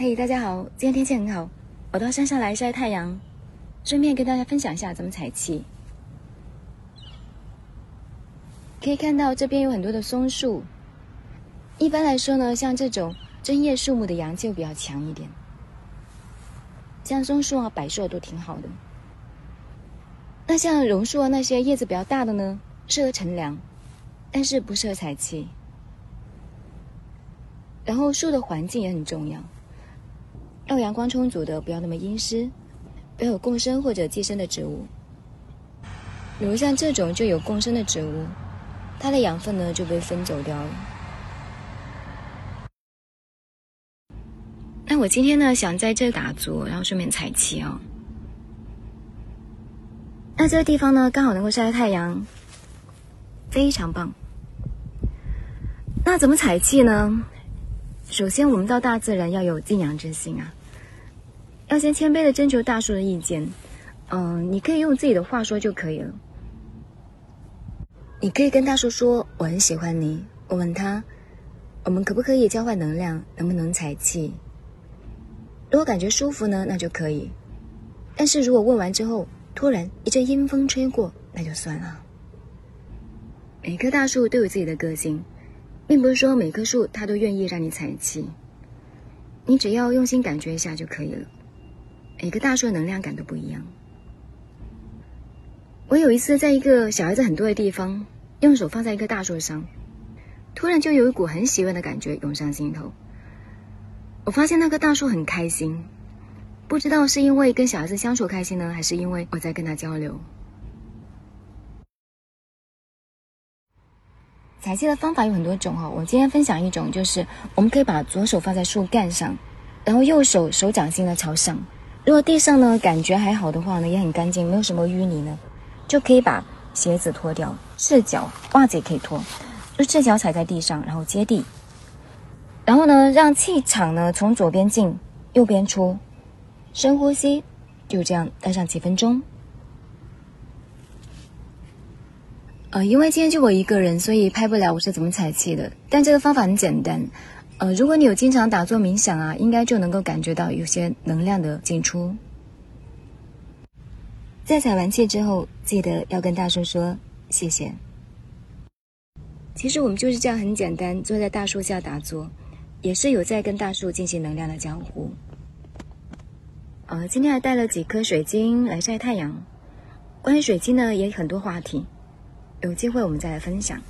嘿，大家好，今天天气很好，我到山上来晒太阳，顺便跟大家分享一下怎么采气。可以看到这边有很多的松树，一般来说呢，像这种针叶树木的阳气会比较强一点，像松树啊、柏树都挺好的。那像榕树啊那些叶子比较大的呢，适合乘凉，但是不适合采气。然后树的环境也很重要。要阳光充足的，不要那么阴湿，不要有共生或者寄生的植物。比如像这种就有共生的植物，它的养分呢就被分走掉了。那我今天呢想在这打坐，然后顺便采气哦。那这个地方呢刚好能够晒太阳，非常棒。那怎么采气呢？首先我们到大自然要有敬仰之心啊。要先谦卑的征求大树的意见，嗯，你可以用自己的话说就可以了。你可以跟大树说：“我很喜欢你。”我问他：“我们可不可以交换能量？能不能采气？”如果感觉舒服呢，那就可以。但是如果问完之后，突然一阵阴风吹过，那就算了。每棵大树都有自己的个性，并不是说每棵树它都愿意让你采气。你只要用心感觉一下就可以了。每个大树的能量感都不一样。我有一次在一个小孩子很多的地方，用手放在一棵大树上，突然就有一股很喜悦的感觉涌上心头。我发现那棵大树很开心，不知道是因为跟小孩子相处开心呢，还是因为我在跟他交流。采气的方法有很多种哈，我今天分享一种，就是我们可以把左手放在树干上，然后右手手掌心呢朝上。如果地上呢感觉还好的话呢，也很干净，没有什么淤泥呢，就可以把鞋子脱掉，赤脚袜子也可以脱，就赤脚踩在地上，然后接地，然后呢让气场呢从左边进，右边出，深呼吸，就这样待上几分钟。呃，因为今天就我一个人，所以拍不了我是怎么采气的，但这个方法很简单。呃，如果你有经常打坐冥想啊，应该就能够感觉到有些能量的进出。在采完气之后，记得要跟大树说谢谢。其实我们就是这样很简单，坐在大树下打坐，也是有在跟大树进行能量的交互。呃，今天还带了几颗水晶来晒太阳。关于水晶呢，也很多话题，有机会我们再来分享。